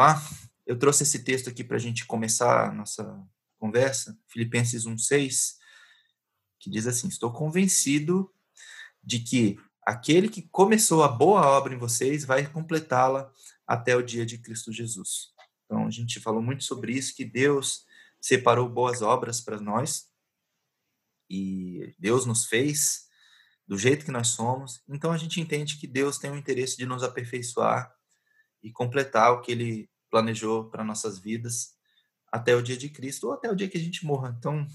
lá? Eu trouxe esse texto aqui para a gente começar a nossa conversa, Filipenses 1,6, que diz assim: Estou convencido de que aquele que começou a boa obra em vocês vai completá-la até o dia de Cristo Jesus. Então, a gente falou muito sobre isso, que Deus separou boas obras para nós, e Deus nos fez do jeito que nós somos. Então, a gente entende que Deus tem o interesse de nos aperfeiçoar e completar o que Ele planejou para nossas vidas até o dia de Cristo ou até o dia que a gente morra. Então,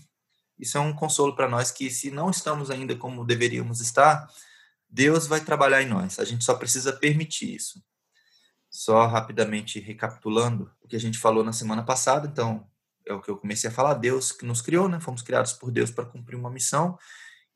isso é um consolo para nós que se não estamos ainda como deveríamos estar, Deus vai trabalhar em nós. A gente só precisa permitir isso. Só rapidamente recapitulando o que a gente falou na semana passada, então, é o que eu comecei a falar, Deus que nos criou, né? Fomos criados por Deus para cumprir uma missão,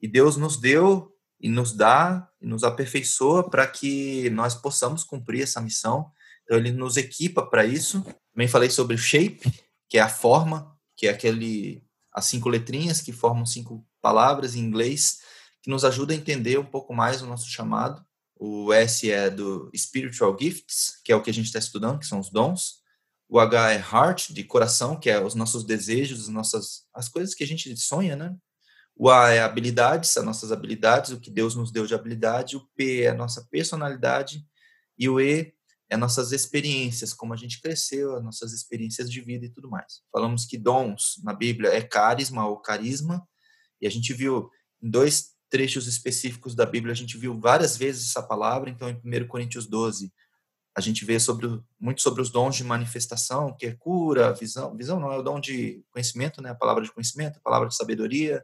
e Deus nos deu e nos dá e nos aperfeiçoa para que nós possamos cumprir essa missão. Então ele nos equipa para isso. Também falei sobre o shape, que é a forma, que é aquele as cinco letrinhas que formam cinco palavras em inglês, que nos ajuda a entender um pouco mais o nosso chamado. O S é do Spiritual Gifts, que é o que a gente está estudando, que são os dons. O H é Heart, de coração, que é os nossos desejos, as nossas as coisas que a gente sonha, né? O A é habilidades, as nossas habilidades, o que Deus nos deu de habilidade. O P é a nossa personalidade. E o E é nossas experiências, como a gente cresceu, as nossas experiências de vida e tudo mais. Falamos que dons na Bíblia é carisma ou carisma, e a gente viu em dois trechos específicos da Bíblia, a gente viu várias vezes essa palavra, então em 1 Coríntios 12, a gente vê sobre, muito sobre os dons de manifestação, que é cura, visão, visão não, é o dom de conhecimento, né, a palavra de conhecimento, a palavra de sabedoria,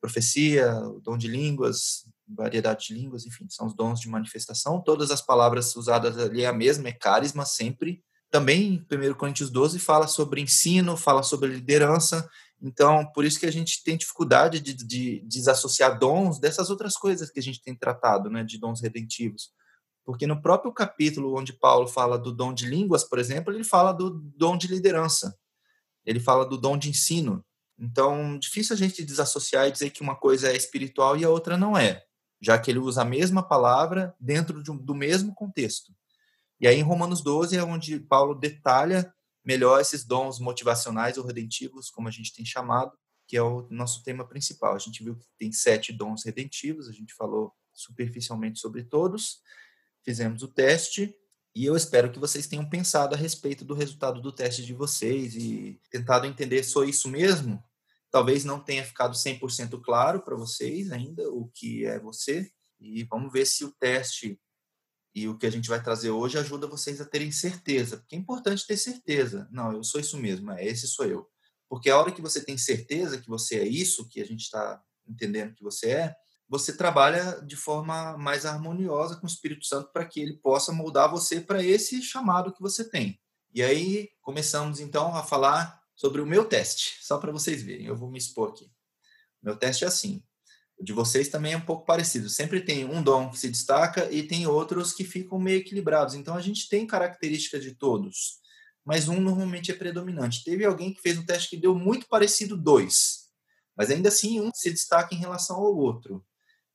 profecia, o dom de línguas, variedade de línguas, enfim, são os dons de manifestação. Todas as palavras usadas ali é a mesma, é carisma sempre. Também, 1 Coríntios 12 fala sobre ensino, fala sobre liderança. Então, por isso que a gente tem dificuldade de, de, desassociar dons dessas outras coisas que a gente tem tratado, né, de dons redentivos. Porque no próprio capítulo onde Paulo fala do dom de línguas, por exemplo, ele fala do dom de liderança. Ele fala do dom de ensino. Então, difícil a gente desassociar e dizer que uma coisa é espiritual e a outra não é já que ele usa a mesma palavra dentro de, do mesmo contexto. E aí, em Romanos 12, é onde Paulo detalha melhor esses dons motivacionais ou redentivos, como a gente tem chamado, que é o nosso tema principal. A gente viu que tem sete dons redentivos, a gente falou superficialmente sobre todos, fizemos o teste, e eu espero que vocês tenham pensado a respeito do resultado do teste de vocês e tentado entender, sou isso mesmo? Talvez não tenha ficado 100% claro para vocês ainda o que é você. E vamos ver se o teste e o que a gente vai trazer hoje ajuda vocês a terem certeza. Porque é importante ter certeza. Não, eu sou isso mesmo, é esse sou eu. Porque a hora que você tem certeza que você é isso, que a gente está entendendo que você é, você trabalha de forma mais harmoniosa com o Espírito Santo para que ele possa moldar você para esse chamado que você tem. E aí começamos então a falar sobre o meu teste, só para vocês verem. Eu vou me expor aqui. Meu teste é assim. O de vocês também é um pouco parecido. Sempre tem um dom que se destaca e tem outros que ficam meio equilibrados. Então a gente tem características de todos, mas um normalmente é predominante. Teve alguém que fez um teste que deu muito parecido dois, mas ainda assim um se destaca em relação ao outro.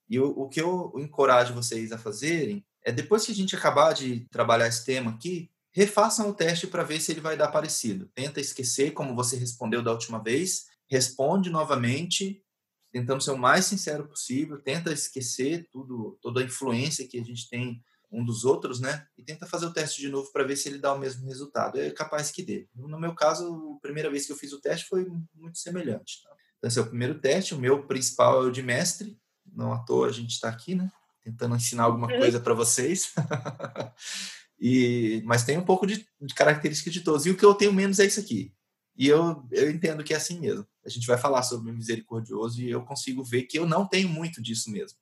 E o, o que eu encorajo vocês a fazerem é depois que a gente acabar de trabalhar esse tema aqui, refaçam o teste para ver se ele vai dar parecido. Tenta esquecer como você respondeu da última vez, responde novamente, tentando ser o mais sincero possível, tenta esquecer tudo, toda a influência que a gente tem um dos outros, né? E tenta fazer o teste de novo para ver se ele dá o mesmo resultado. É capaz que dê. No meu caso, a primeira vez que eu fiz o teste foi muito semelhante. Tá? Então, esse é o primeiro teste. O meu principal é o de mestre. Não à toa a gente está aqui, né? Tentando ensinar alguma uhum. coisa para vocês. E, mas tem um pouco de, de característica de todos. E o que eu tenho menos é isso aqui. E eu, eu entendo que é assim mesmo. A gente vai falar sobre misericordioso e eu consigo ver que eu não tenho muito disso mesmo.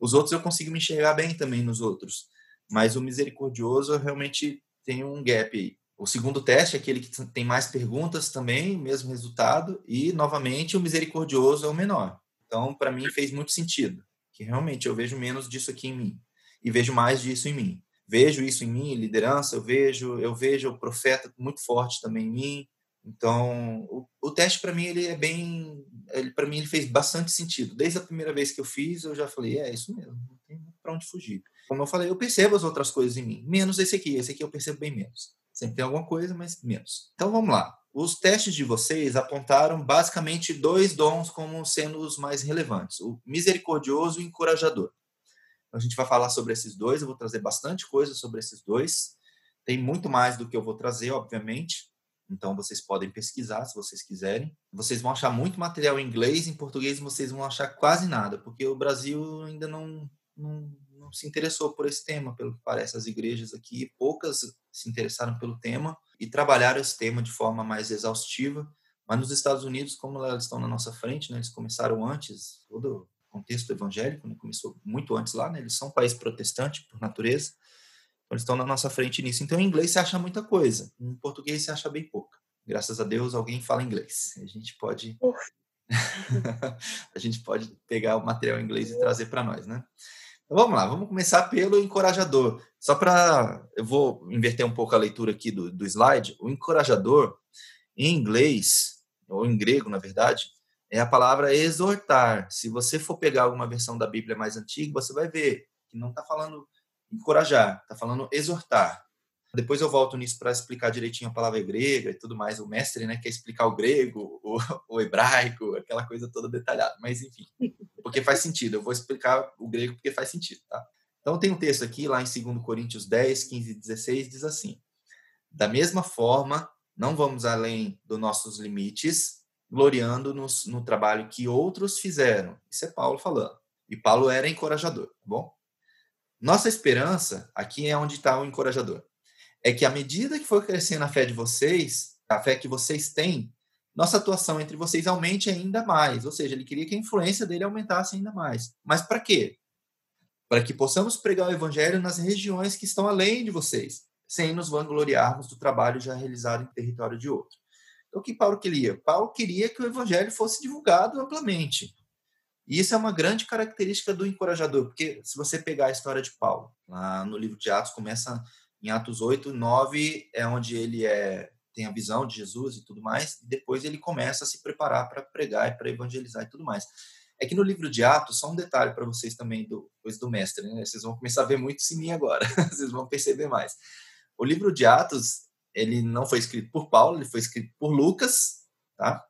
Os outros eu consigo me enxergar bem também nos outros. Mas o misericordioso eu realmente tenho um gap aí. O segundo teste é aquele que tem mais perguntas também, mesmo resultado. E, novamente, o misericordioso é o menor. Então, para mim, fez muito sentido. Que realmente eu vejo menos disso aqui em mim. E vejo mais disso em mim vejo isso em mim, liderança, eu vejo, eu vejo o profeta muito forte também em mim. Então, o, o teste para mim ele é bem, ele para mim ele fez bastante sentido. Desde a primeira vez que eu fiz, eu já falei, é isso mesmo, não tem para onde fugir. Como eu falei, eu percebo as outras coisas em mim, menos esse aqui, esse aqui eu percebo bem menos. Sempre tem alguma coisa, mas menos. Então vamos lá. Os testes de vocês apontaram basicamente dois dons como sendo os mais relevantes: o misericordioso e o encorajador. A gente vai falar sobre esses dois, eu vou trazer bastante coisa sobre esses dois. Tem muito mais do que eu vou trazer, obviamente. Então vocês podem pesquisar se vocês quiserem. Vocês vão achar muito material em inglês, em português vocês vão achar quase nada, porque o Brasil ainda não, não, não se interessou por esse tema, pelo que parece. As igrejas aqui, poucas se interessaram pelo tema e trabalharam esse tema de forma mais exaustiva. Mas nos Estados Unidos, como elas estão na nossa frente, né, eles começaram antes, todo contexto evangélico né, começou muito antes lá, né, eles são um país protestante por natureza, então eles estão na nossa frente nisso. Então, em inglês você acha muita coisa, em português você acha bem pouca. Graças a Deus, alguém fala inglês. A gente pode. a gente pode pegar o material em inglês e trazer para nós, né? Então, vamos lá, vamos começar pelo encorajador. Só para. Eu vou inverter um pouco a leitura aqui do, do slide. O encorajador, em inglês, ou em grego, na verdade, é a palavra exortar. Se você for pegar alguma versão da Bíblia mais antiga, você vai ver que não está falando encorajar, está falando exortar. Depois eu volto nisso para explicar direitinho a palavra grega e tudo mais. O mestre né, quer explicar o grego, o, o hebraico, aquela coisa toda detalhada. Mas, enfim, porque faz sentido. Eu vou explicar o grego porque faz sentido, tá? Então, tem um texto aqui, lá em 2 Coríntios 10, 15 e 16, diz assim: Da mesma forma, não vamos além dos nossos limites, gloriando-nos no trabalho que outros fizeram. Isso é Paulo falando. E Paulo era encorajador, tá bom? Nossa esperança, aqui é onde está o encorajador, é que à medida que for crescendo a fé de vocês, a fé que vocês têm, nossa atuação entre vocês aumente ainda mais. Ou seja, ele queria que a influência dele aumentasse ainda mais. Mas para quê? Para que possamos pregar o evangelho nas regiões que estão além de vocês, sem nos vangloriarmos do trabalho já realizado em território de outro. Então, o que Paulo queria? Paulo queria que o evangelho fosse divulgado amplamente. E isso é uma grande característica do encorajador, porque se você pegar a história de Paulo, lá no livro de Atos, começa em Atos 8, 9, é onde ele é tem a visão de Jesus e tudo mais, e depois ele começa a se preparar para pregar e para evangelizar e tudo mais. É que no livro de Atos, só um detalhe para vocês também, do, coisa do mestre, né? Vocês vão começar a ver muito mim agora, vocês vão perceber mais. O livro de Atos, ele não foi escrito por Paulo, ele foi escrito por Lucas, tá?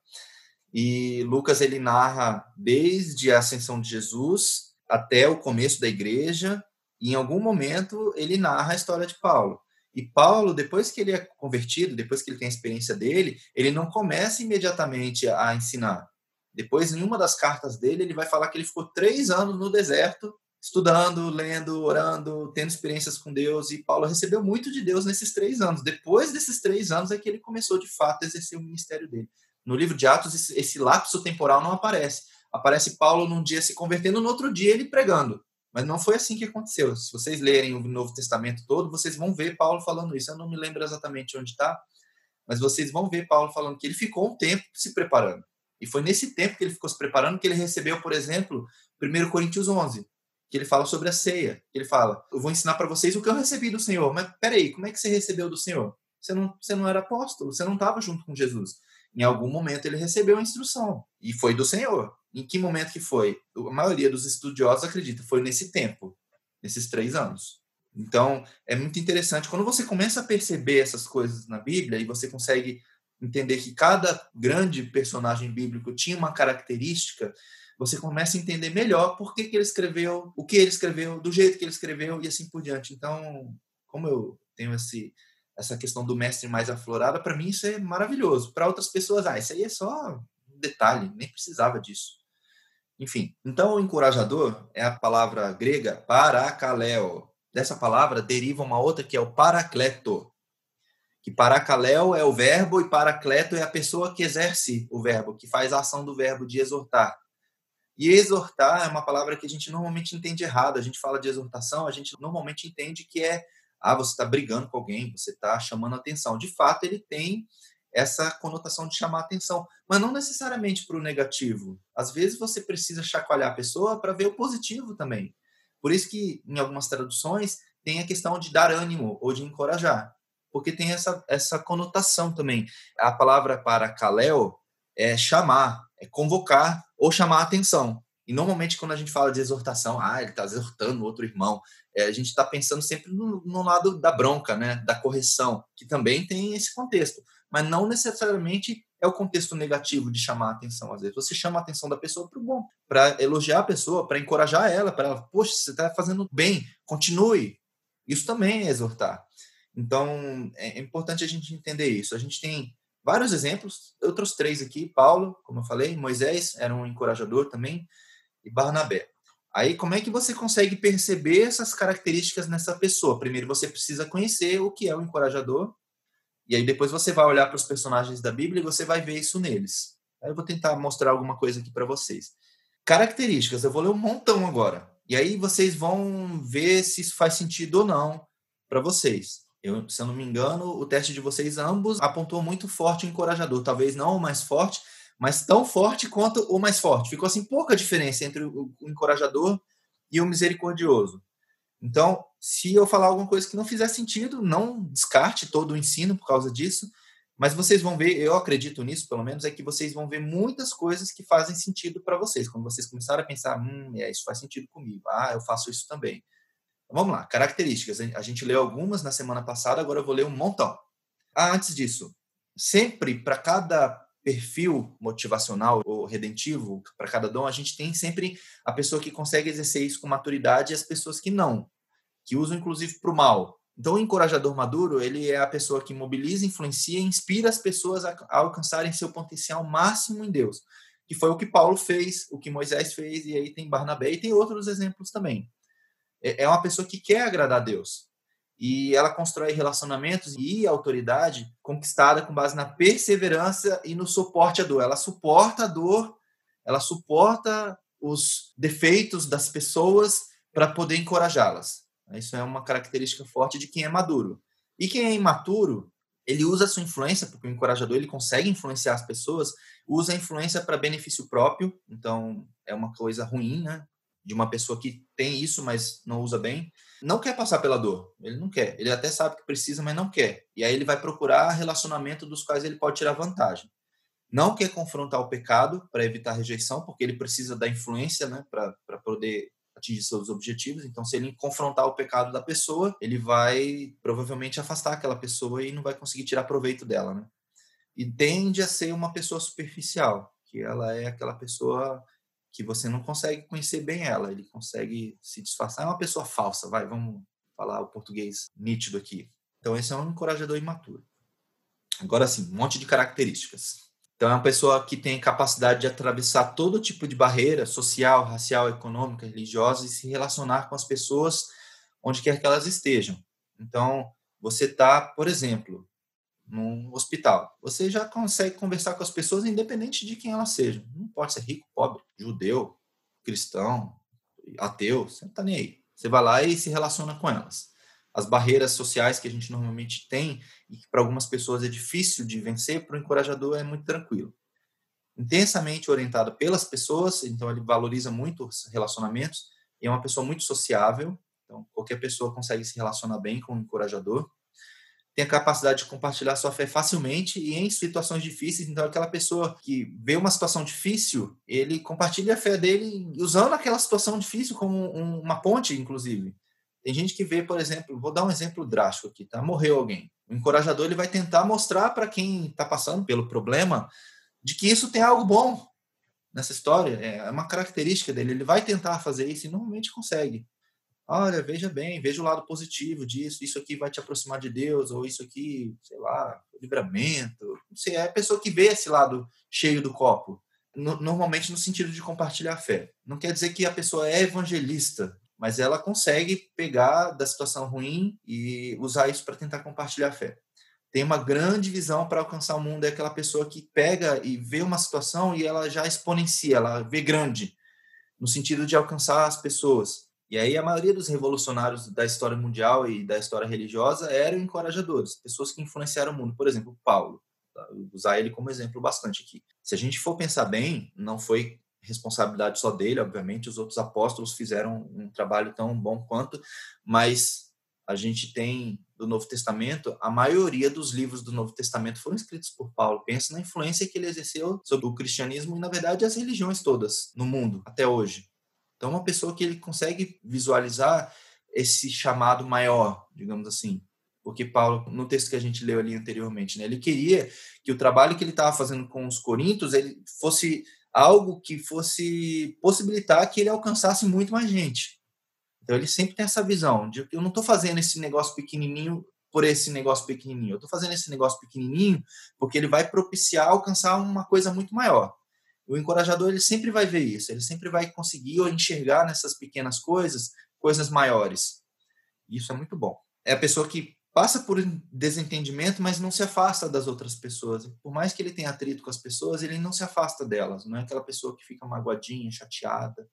E Lucas, ele narra desde a ascensão de Jesus até o começo da igreja, e em algum momento ele narra a história de Paulo. E Paulo, depois que ele é convertido, depois que ele tem a experiência dele, ele não começa imediatamente a ensinar. Depois, em uma das cartas dele, ele vai falar que ele ficou três anos no deserto, estudando, lendo, orando, tendo experiências com Deus. E Paulo recebeu muito de Deus nesses três anos. Depois desses três anos é que ele começou, de fato, a exercer o ministério dele. No livro de Atos, esse, lapso temporal não aparece. Aparece Paulo num dia se convertendo, no outro dia ele pregando. Mas não foi assim que aconteceu. Se vocês lerem o Novo Testamento todo, vocês vão ver Paulo falando isso. Eu não me lembro exatamente onde está, mas vocês vão ver Paulo falando que ele ficou um tempo se preparando. E foi nesse tempo que ele ficou se preparando que ele recebeu, por exemplo, 1 Coríntios 11, que ele fala sobre a ceia. Ele fala: Eu vou ensinar para vocês o que eu recebi do Senhor. Mas peraí, como é que você recebeu do Senhor? Você não, você não era apóstolo, você não estava junto com Jesus. Em algum momento ele recebeu a instrução e foi do Senhor. Em que momento que foi? A maioria dos estudiosos acredita foi nesse tempo, nesses três anos. Então, é muito interessante. Quando você começa a perceber essas coisas na Bíblia e você consegue entender que cada grande personagem bíblico tinha uma característica, você começa a entender melhor por que, que ele escreveu, o que ele escreveu, do jeito que ele escreveu e assim por diante. Então, como eu tenho esse, essa questão do mestre mais aflorada, para mim isso é maravilhoso. Para outras pessoas, ah, isso aí é só um detalhe, nem precisava disso. Enfim, então o encorajador é a palavra grega parakaleo. Dessa palavra deriva uma outra que é o paracleto. Que parakaleo é o verbo e paracleto é a pessoa que exerce o verbo, que faz a ação do verbo de exortar. E exortar é uma palavra que a gente normalmente entende errado. A gente fala de exortação, a gente normalmente entende que é ah, você está brigando com alguém, você está chamando atenção. De fato, ele tem essa conotação de chamar atenção, mas não necessariamente para o negativo. Às vezes você precisa chacoalhar a pessoa para ver o positivo também. Por isso que em algumas traduções tem a questão de dar ânimo ou de encorajar, porque tem essa, essa conotação também. A palavra para kaleo é chamar, é convocar ou chamar a atenção. E normalmente quando a gente fala de exortação, ah, ele está exortando outro irmão, É, a gente está pensando sempre no, no, lado da bronca, né, da correção, que também tem esse contexto, mas não necessariamente é o contexto negativo de chamar a atenção. Às vezes você chama a atenção da pessoa para o bom, para elogiar a pessoa, para encorajar ela, para ela, poxa, você está fazendo bem, continue. Isso também é exortar. Então, é importante a gente entender isso. A gente tem vários exemplos, eu trouxe três aqui: Paulo, como eu falei, Moisés era um encorajador também, e Barnabé. Aí, como é que você consegue perceber essas características nessa pessoa? Primeiro, você precisa conhecer o que é o encorajador, e aí depois você vai olhar para os personagens da Bíblia e você vai ver isso neles. Aí eu vou tentar mostrar alguma coisa aqui para vocês. Características, eu vou ler um montão agora. E aí vocês vão ver se isso faz sentido ou não para vocês. Eu, se eu não me engano, o teste de vocês ambos apontou muito forte o encorajador. Talvez não o mais forte, mas tão forte quanto o mais forte. Ficou assim pouca diferença entre o encorajador e o misericordioso. Então, se eu falar alguma coisa que não fizer sentido, não descarte todo o ensino por causa disso, mas vocês vão ver, eu acredito nisso, pelo menos, é que vocês vão ver muitas coisas que fazem sentido para vocês. Quando vocês começarem a pensar, hum, é, isso faz sentido comigo, ah, eu faço isso também. Vamos lá, características. A gente leu algumas na semana passada, agora eu vou ler um montão. Ah, antes disso, sempre para cada perfil motivacional ou redentivo, para cada dom, a gente tem sempre a pessoa que consegue exercer isso com maturidade e as pessoas que não, que usam inclusive para o mal. Então, o encorajador maduro, ele é a pessoa que mobiliza, influencia e inspira as pessoas a alcançarem seu potencial máximo em Deus, que foi o que Paulo fez, o que Moisés fez, e aí tem Barnabé e tem outros exemplos também. É, é uma pessoa que quer agradar a Deus, e ela constrói relacionamentos e autoridade conquistada com base na perseverança e no suporte à dor. Ela suporta a dor, ela suporta os defeitos das pessoas para poder encorajá-las. Isso é uma característica forte de quem é maduro. E quem é imaturo, ele usa a sua influência, porque o encorajador ele consegue influenciar as pessoas, usa a influência para benefício próprio, então é uma coisa ruim, né? De uma pessoa que tem isso, mas não usa bem não quer passar pela dor. Ele não quer. Ele até sabe que precisa, mas não quer. E aí ele vai procurar relacionamento dos quais ele pode tirar vantagem. Não quer confrontar o pecado para evitar rejeição, porque ele precisa da influência né, para poder atingir seus objetivos. Então, se ele confrontar o pecado da pessoa, ele vai provavelmente afastar aquela pessoa e não vai conseguir tirar proveito dela. Né? E tende a ser uma pessoa superficial, que ela é aquela pessoa que você não consegue conhecer bem ela, ele consegue se disfarçar. É uma pessoa falsa, vai, vamos falar o português nítido aqui. Então, esse é um encorajador imaturo. Agora sim, um monte de características. Então, é uma pessoa que tem capacidade de atravessar todo tipo de barreira social, racial, econômica, religiosa e se relacionar com as pessoas onde quer que elas estejam. Então, você está, por exemplo, num hospital. Você já consegue conversar com as pessoas independente de quem elas sejam. Não pode ser rico, pobre, judeu, cristão, ateu, você não está nem aí. Você vai lá e se relaciona com elas. As barreiras sociais que a gente normalmente tem e que para algumas pessoas é difícil de vencer, para o encorajador é muito tranquilo. Intensamente orientado pelas pessoas, então ele valoriza muito os relacionamentos e é uma pessoa muito sociável. Então qualquer pessoa consegue se relacionar bem com o encorajador tem a capacidade de compartilhar sua fé facilmente e em situações difíceis. Então, aquela pessoa que vê uma situação difícil, ele compartilha a fé dele usando aquela situação difícil como um, uma ponte, inclusive. Tem gente que vê, por exemplo, vou dar um exemplo drástico aqui, tá? Morreu alguém. O encorajador ele vai tentar mostrar para quem está passando pelo problema de que isso tem algo bom nessa história. É uma característica dele. Ele vai tentar fazer isso e normalmente consegue olha, veja bem, veja o lado positivo disso, isso aqui vai te aproximar de Deus, ou isso aqui, sei lá, livramento. Não sei, é a pessoa que vê esse lado cheio do copo, no, normalmente no sentido de compartilhar a fé. Não quer dizer que a pessoa é evangelista, mas ela consegue pegar da situação ruim e usar isso para tentar compartilhar a fé. Tem uma grande visão para alcançar o mundo, é aquela pessoa que pega e vê uma situação e ela já exponencia, ela vê grande, no sentido de alcançar as pessoas e aí a maioria dos revolucionários da história mundial e da história religiosa eram encorajadores, pessoas que influenciaram o mundo. Por exemplo, Paulo, tá? usar ele como exemplo bastante aqui. Se a gente for pensar bem, não foi responsabilidade só dele, obviamente, os outros apóstolos fizeram um trabalho tão bom quanto, mas a gente tem do Novo Testamento, a maioria dos livros do Novo Testamento foram escritos por Paulo. Pensa na influência que ele exerceu sobre o cristianismo e, na verdade, as religiões todas no mundo até hoje. Então, uma pessoa que ele consegue visualizar esse chamado maior, digamos assim. Porque Paulo, no texto que a gente leu ali anteriormente, né, ele queria que o trabalho que ele estava fazendo com os coríntios ele fosse algo que fosse possibilitar que ele alcançasse muito mais gente. Então ele sempre tem essa visão de que eu não estou fazendo esse negócio pequenininho por esse negócio pequenininho. Eu estou fazendo esse negócio pequenininho porque ele vai propiciar alcançar uma coisa muito maior. O encorajador ele sempre vai ver isso. Ele sempre vai conseguir enxergar nessas pequenas coisas coisas maiores. Isso é muito bom. É a pessoa que passa por desentendimento, mas não se afasta das outras pessoas. Por mais que ele tenha atrito com as pessoas, ele não se afasta delas. Não é aquela pessoa que fica magoadinha, chateada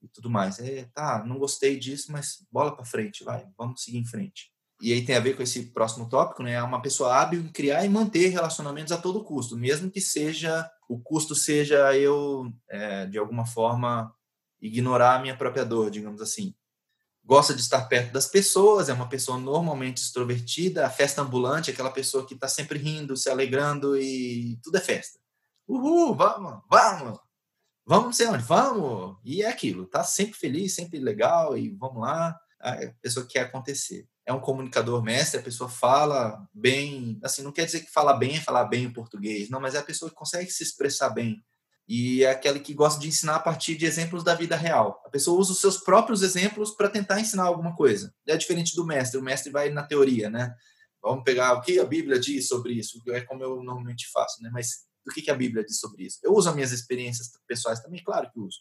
e tudo mais. É, tá, não gostei disso, mas bola para frente, vai, vamos seguir em frente. E aí tem a ver com esse próximo tópico, né? É uma pessoa hábil em criar e manter relacionamentos a todo custo, mesmo que seja o custo seja eu é, de alguma forma ignorar a minha própria dor, digamos assim gosta de estar perto das pessoas, é uma pessoa normalmente extrovertida, a festa ambulante, aquela pessoa que está sempre rindo, se alegrando e tudo é festa. Uhul, vamos, vamos, vamos não sei onde, vamos. E é aquilo, tá sempre feliz, sempre legal e vamos lá. A pessoa quer acontecer. É um comunicador mestre, a pessoa fala bem, assim, não quer dizer que fala bem é falar bem o português, não, mas é a pessoa que consegue se expressar bem e é aquele que gosta de ensinar a partir de exemplos da vida real. A pessoa usa os seus próprios exemplos para tentar ensinar alguma coisa. É diferente do mestre. O mestre vai na teoria, né? Vamos pegar o que a Bíblia diz sobre isso, é como eu normalmente faço, né? Mas o que a Bíblia diz sobre isso? Eu uso as minhas experiências pessoais também, claro que uso.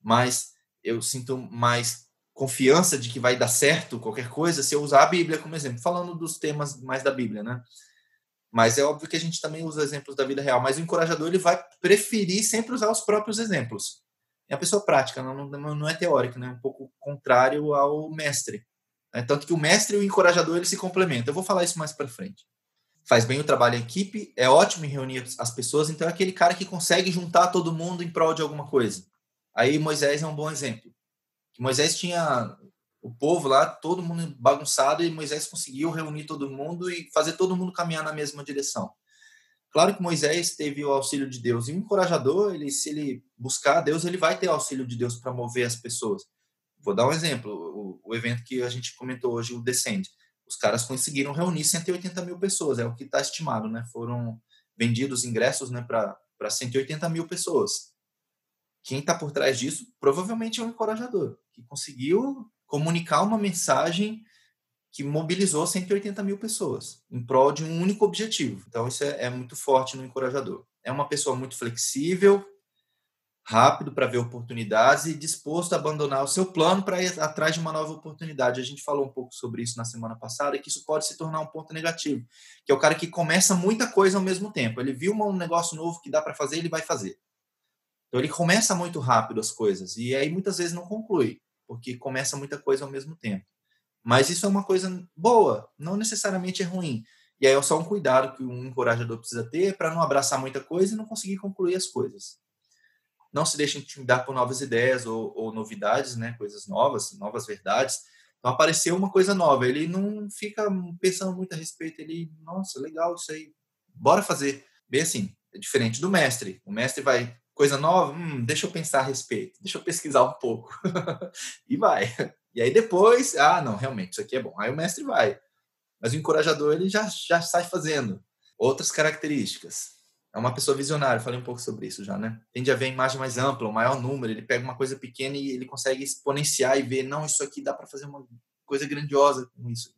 Mas eu sinto mais confiança de que vai dar certo qualquer coisa se eu usar a Bíblia como exemplo, falando dos temas mais da Bíblia, né? Mas é óbvio que a gente também usa exemplos da vida real. Mas o encorajador ele vai preferir sempre usar os próprios exemplos. É a pessoa prática, não, não, é teórica, né? um pouco contrário ao mestre. É, tanto que o mestre e o encorajador eles se complementam. Eu vou falar isso mais para frente. Faz bem o trabalho em equipe, é ótimo em reunir as pessoas, então é aquele cara que consegue juntar todo mundo em prol de alguma coisa. Aí Moisés é um bom exemplo. Moisés tinha o povo lá, todo mundo bagunçado, e Moisés conseguiu reunir todo mundo e fazer todo mundo caminhar na mesma direção. Claro que Moisés teve o auxílio de Deus, e o encorajador, ele, se ele buscar Deus, ele vai ter auxílio de Deus para mover as pessoas. Vou dar um exemplo, o, o, evento que a gente comentou hoje, o Descend. Os caras conseguiram reunir 180 mil pessoas, é o que está estimado, né? Foram vendidos ingressos né, para 180 mil pessoas. Quem está por trás disso provavelmente é um encorajador, que conseguiu comunicar uma mensagem que mobilizou 180 mil pessoas em prol de um único objetivo. Então, isso é, é muito forte no encorajador. É uma pessoa muito flexível, rápido para ver oportunidades e disposto a abandonar o seu plano para ir atrás de uma nova oportunidade. A gente falou um pouco sobre isso na semana passada, que isso pode se tornar um ponto negativo, que é o cara que começa muita coisa ao mesmo tempo. Ele viu um negócio novo que dá para fazer, ele vai fazer. Então ele começa muito rápido as coisas e aí muitas vezes não conclui porque começa muita coisa ao mesmo tempo. Mas isso é uma coisa boa, não necessariamente é ruim. E aí é só um cuidado que um encorajador precisa ter para não abraçar muita coisa e não conseguir concluir as coisas. Não se deixe intimidar por novas ideias ou, ou novidades, né? coisas novas, novas verdades. Então apareceu uma coisa nova, ele não fica pensando muito a respeito, ele, nossa, legal isso aí, bora fazer. Bem assim, é diferente do mestre. O mestre vai coisa nova, hum, deixa eu pensar a respeito, deixa eu pesquisar um pouco. e vai. E aí depois, ah, não, realmente, isso aqui é bom. Aí o mestre vai. Mas o encorajador, ele já, já sai fazendo. Outras características. É uma pessoa visionária, falei um pouco sobre isso já, né? Tende a ver a imagem mais ampla, o maior número, ele pega uma coisa pequena e ele consegue exponenciar e ver, não, isso aqui dá para fazer uma coisa grandiosa com isso.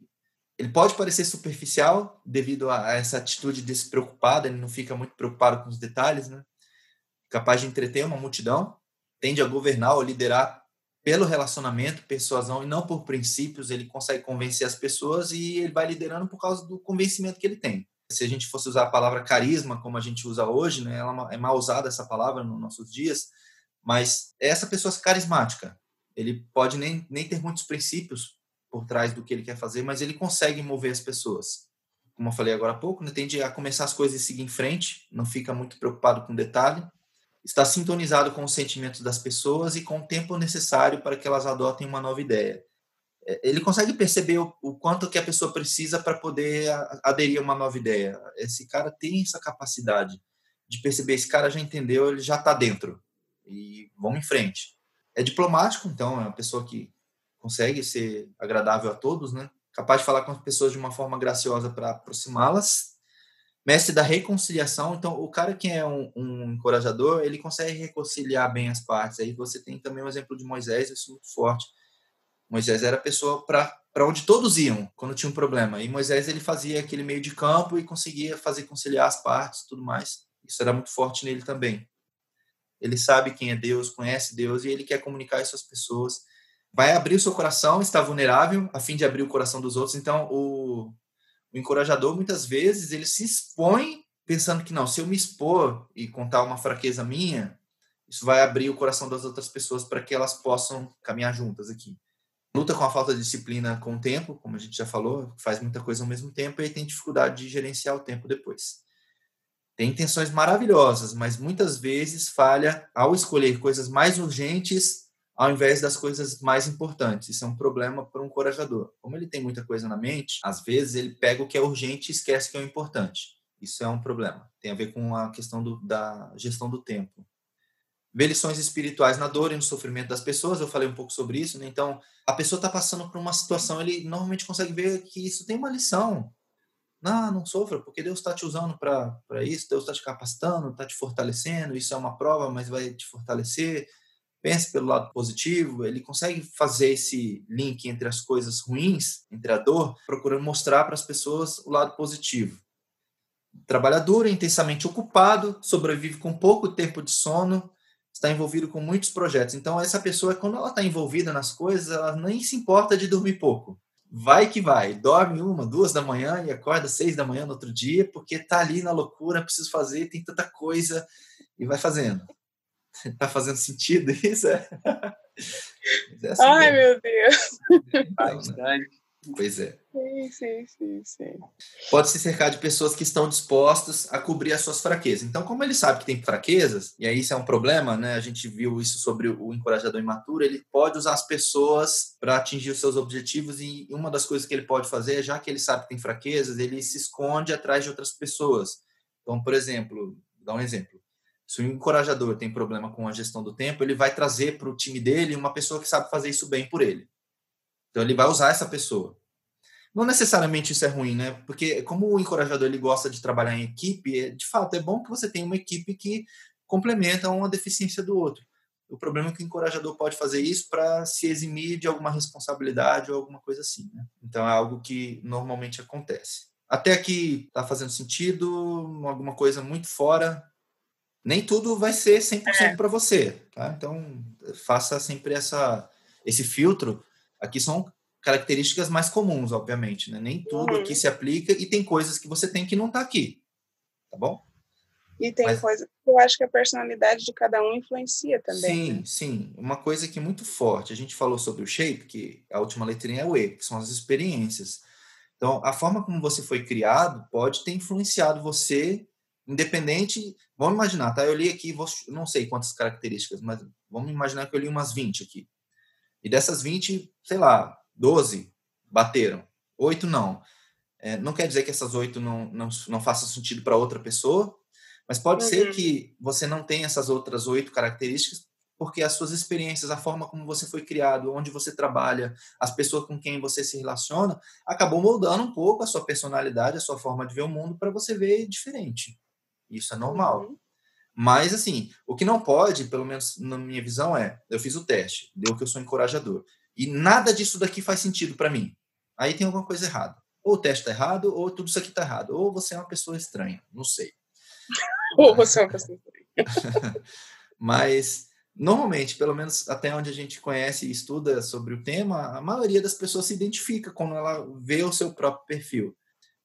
Ele pode parecer superficial devido a essa atitude despreocupada, ele não fica muito preocupado com os detalhes, né? Capaz de entreter uma multidão, tende a governar ou liderar pelo relacionamento, persuasão e não por princípios, ele consegue convencer as pessoas e ele vai liderando por causa do convencimento que ele tem. Se a gente fosse usar a palavra carisma, como a gente usa hoje, né, ela é mal usada essa palavra nos nossos dias, mas é essa pessoa carismática. Ele pode nem, nem ter muitos princípios por trás do que ele quer fazer, mas ele consegue mover as pessoas. Como eu falei agora há pouco, né, tende a começar as coisas e seguir em frente, não fica muito preocupado com detalhe, está sintonizado com os sentimentos das pessoas e com o tempo necessário para que elas adotem uma nova ideia. É, ele consegue perceber o, o quanto que a pessoa precisa para poder aderir a uma nova ideia. Esse cara tem essa capacidade de perceber, esse cara já entendeu, ele já está dentro. E vamos em frente. É diplomático, então, é uma pessoa que consegue ser agradável a todos, né? Capaz de falar com as pessoas de uma forma graciosa para aproximá-las. Mestre da reconciliação, então o cara que é um, um, encorajador, ele consegue reconciliar bem as partes. Aí você tem também o exemplo de Moisés, isso é muito forte. Moisés era a pessoa para onde todos iam quando tinha um problema. E Moisés ele fazia aquele meio de campo e conseguia fazer conciliar as partes, tudo mais. Isso era muito forte nele também. Ele sabe quem é Deus, conhece Deus e ele quer comunicar isso às pessoas. Vai abrir o seu coração, está vulnerável, a fim de abrir o coração dos outros. Então, o, encorajador, muitas vezes, ele se expõe pensando que, não, se eu me expor e contar uma fraqueza minha, isso vai abrir o coração das outras pessoas para que elas possam caminhar juntas aqui. Luta com a falta de disciplina com o tempo, como a gente já falou, faz muita coisa ao mesmo tempo e tem dificuldade de gerenciar o tempo depois tem intenções maravilhosas, mas muitas vezes falha ao escolher coisas mais urgentes ao invés das coisas mais importantes. Isso é um problema para um corajador. Como ele tem muita coisa na mente, às vezes ele pega o que é urgente e esquece que é o importante. Isso é um problema. Tem a ver com a questão do, da gestão do tempo. Ver lições espirituais na dor e no sofrimento das pessoas, eu falei um pouco sobre isso, né? Então, a pessoa está passando por uma situação, ele normalmente consegue ver que isso tem uma lição. Não, não sofra, porque Deus está te usando para isso, Deus está te capacitando, está te fortalecendo, isso é uma prova, mas vai te fortalecer. Pense pelo lado positivo, ele consegue fazer esse link entre as coisas ruins, entre a dor, procurando mostrar para as pessoas o lado positivo. Trabalhador, intensamente ocupado, sobrevive com pouco tempo de sono, está envolvido com muitos projetos. Então, essa pessoa, quando ela está envolvida nas coisas, ela nem se importa de dormir pouco vai que vai, dorme uma, duas da manhã e acorda seis da manhã no outro dia, porque tá ali na loucura, preciso fazer, tem tanta coisa, e vai fazendo. Tá fazendo sentido isso? É, é assim Ai, mesmo. meu Deus! Então, né? Pois é. Sim, sim, sim, sim. Pode se cercar de pessoas que estão dispostas a cobrir as suas fraquezas. Então, como ele sabe que tem fraquezas, e aí isso é um problema, né? A gente viu isso sobre o encorajador imaturo, ele pode usar as pessoas para atingir os seus objetivos e uma das coisas que ele pode fazer é, já que ele sabe que tem fraquezas, ele se esconde atrás de outras pessoas. Então, por exemplo, dá um exemplo. Se o encorajador tem problema com a gestão do tempo, ele vai trazer para o time dele uma pessoa que sabe fazer isso bem por ele. Então ele vai usar essa pessoa. Não necessariamente isso é ruim, né? Porque como o encorajador ele gosta de trabalhar em equipe, é, de fato é bom que você tenha uma equipe que complementa uma deficiência do outro. O problema é que o encorajador pode fazer isso para se eximir de alguma responsabilidade ou alguma coisa assim. Né? Então é algo que normalmente acontece. Até aqui está fazendo sentido, alguma coisa muito fora. Nem tudo vai ser 100% é. para você. Tá? Então faça sempre essa, esse filtro Aqui são características mais comuns, obviamente, né? Nem tudo uhum. aqui se aplica e tem coisas que você tem que não está aqui, tá bom? E tem Mas... coisas que eu acho que a personalidade de cada um influencia também. Sim, né? sim. Uma coisa que é muito forte, a gente falou sobre o shape, que a última letrinha é o E, que são as experiências. Então, a forma como você foi criado pode ter influenciado você, independente. Vamos imaginar, tá? Eu li aqui, vou, não sei quantas características, mas vamos imaginar que eu li umas 20 aqui. E dessas 20, sei lá, 12 bateram, oito não. É, não quer dizer que essas oito não, não, não façam sentido para outra pessoa, mas pode uhum. ser que você não tenha essas outras oito características porque as suas experiências, a forma como você foi criado, onde você trabalha, as pessoas com quem você se relaciona, acabou moldando um pouco a sua personalidade, a sua forma de ver o mundo para você ver diferente. Isso é normal. Uhum. Mas, assim, o que não pode, pelo menos na minha visão, é: eu fiz o teste, deu que eu sou encorajador. E nada disso daqui faz sentido para mim. Aí tem alguma coisa errada. Ou o teste está errado, ou tudo isso aqui está errado. Ou você é uma pessoa estranha. Não sei. ou você é uma pessoa estranha. Mas, normalmente, pelo menos até onde a gente conhece e estuda sobre o tema, a maioria das pessoas se identifica quando ela vê o seu próprio perfil.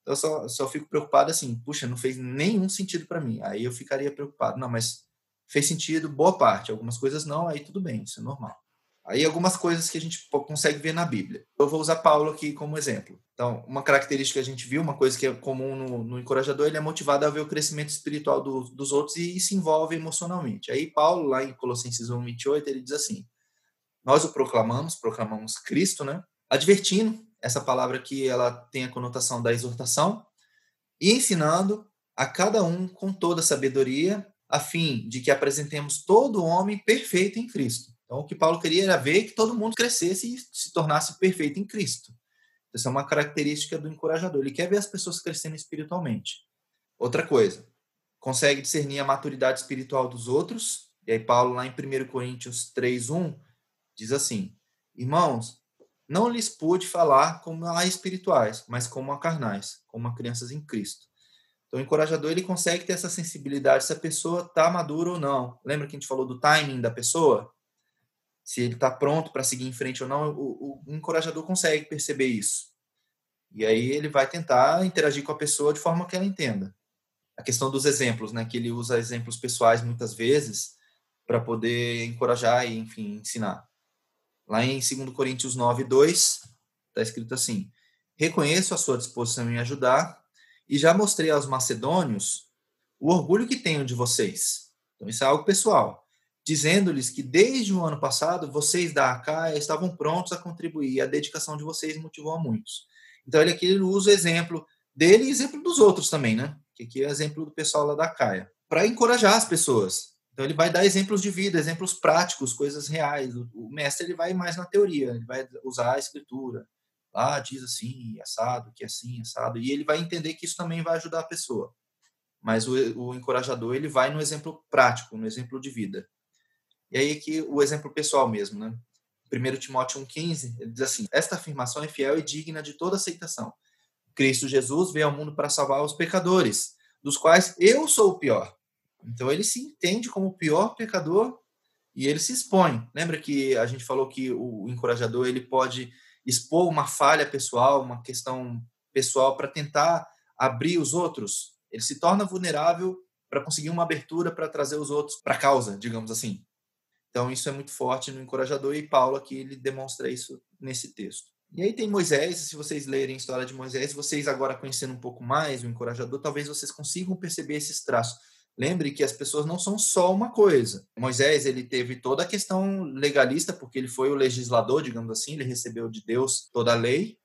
Eu só, só fico preocupado assim, puxa, não fez nenhum sentido para mim. Aí eu ficaria preocupado. Não, mas fez sentido boa parte, algumas coisas não, aí tudo bem, isso é normal. Aí algumas coisas que a gente consegue ver na Bíblia. Eu vou usar Paulo aqui como exemplo. Então, uma característica que a gente viu, uma coisa que é comum no, no encorajador, ele é motivado a ver o crescimento espiritual do, dos outros e, e, se envolve emocionalmente. Aí Paulo, lá em Colossenses 1, 28, ele diz assim, nós o proclamamos, proclamamos Cristo, né? Advertindo essa palavra aqui ela tem a conotação da exortação, e ensinando a cada um com toda sabedoria, a fim de que apresentemos todo homem perfeito em Cristo. Então, Então, o que Paulo queria era ver que todo mundo crescesse e se tornasse perfeito em Cristo. Essa é uma característica do encorajador. Ele quer ver as pessoas crescendo espiritualmente. Outra coisa, consegue discernir a maturidade espiritual dos outros. E aí, Paulo, lá em 1 Coríntios 3, 1, diz assim: Irmãos, não lhes pude falar como a espirituais, mas como a carnais, como a crianças em Cristo. Então, o encorajador ele consegue ter essa sensibilidade se a pessoa está madura ou não. Lembra que a gente falou do timing da pessoa? Se ele está pronto para seguir em frente ou não, o, o encorajador consegue perceber isso. E aí ele vai tentar interagir com a pessoa de forma que ela entenda. A questão dos exemplos, né? Que ele usa exemplos pessoais muitas vezes para poder encorajar e, enfim, ensinar. Lá em 2 Coríntios 9, 2, está escrito assim: Reconheço a sua disposição em ajudar e já mostrei aos macedônios o orgulho que tenho de vocês. Então, isso é algo pessoal. Dizendo-lhes que desde o ano passado vocês da Acaia estavam prontos a contribuir a dedicação de vocês motivou a muitos. Então, ele aqui ele usa o exemplo dele e exemplo dos outros também, né? Que aqui é exemplo do pessoal lá da Acaia. Para encorajar as pessoas. Então ele vai dar exemplos de vida, exemplos práticos, coisas reais. O, mestre ele vai mais na teoria, ele vai usar a escritura. Lá diz assim, assado, que é assim, assado, e ele vai entender que isso também vai ajudar a pessoa. Mas o, o encorajador ele vai no exemplo prático, no exemplo de vida. E aí que o exemplo pessoal mesmo, né? 1 Timóteo 1,15, ele diz assim: Esta afirmação é fiel e digna de toda aceitação. Cristo Jesus veio ao mundo para salvar os pecadores, dos quais eu sou o pior. Então ele se entende como o pior pecador e ele se expõe. Lembra que a gente falou que o encorajador ele pode expor uma falha pessoal, uma questão pessoal para tentar abrir os outros? Ele se torna vulnerável para conseguir uma abertura para trazer os outros para a causa, digamos assim. Então isso é muito forte no encorajador e Paulo aqui ele demonstra isso nesse texto. E aí tem Moisés, se vocês lerem a história de Moisés, vocês agora conhecendo um pouco mais o encorajador, talvez vocês consigam perceber esses traços. Lembre que as pessoas não são só uma coisa. Moisés, ele teve toda a questão legalista, porque ele foi o legislador, digamos assim, ele recebeu de Deus toda a lei.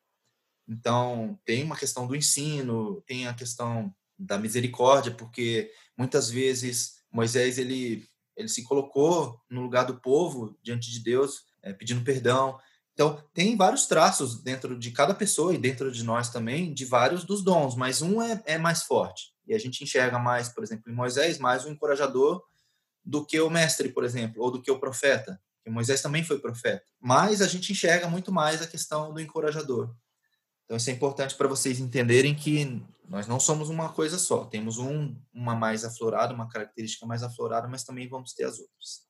Então, tem uma questão do ensino, tem a questão da misericórdia, porque muitas vezes Moisés, ele, ele se colocou no lugar do povo, diante de Deus, é, pedindo perdão. Então, tem vários traços dentro de cada pessoa e dentro de nós também, de vários dos dons, mas um é, é mais forte. E a gente enxerga mais, por exemplo, em Moisés, mais o encorajador do que o mestre, por exemplo, ou do que o profeta. Moisés também foi profeta. Mas a gente enxerga muito mais a questão do encorajador. Então isso é importante para vocês entenderem que nós não somos uma coisa só. Temos um, uma mais aflorada, uma característica mais aflorada, mas também vamos ter as outras.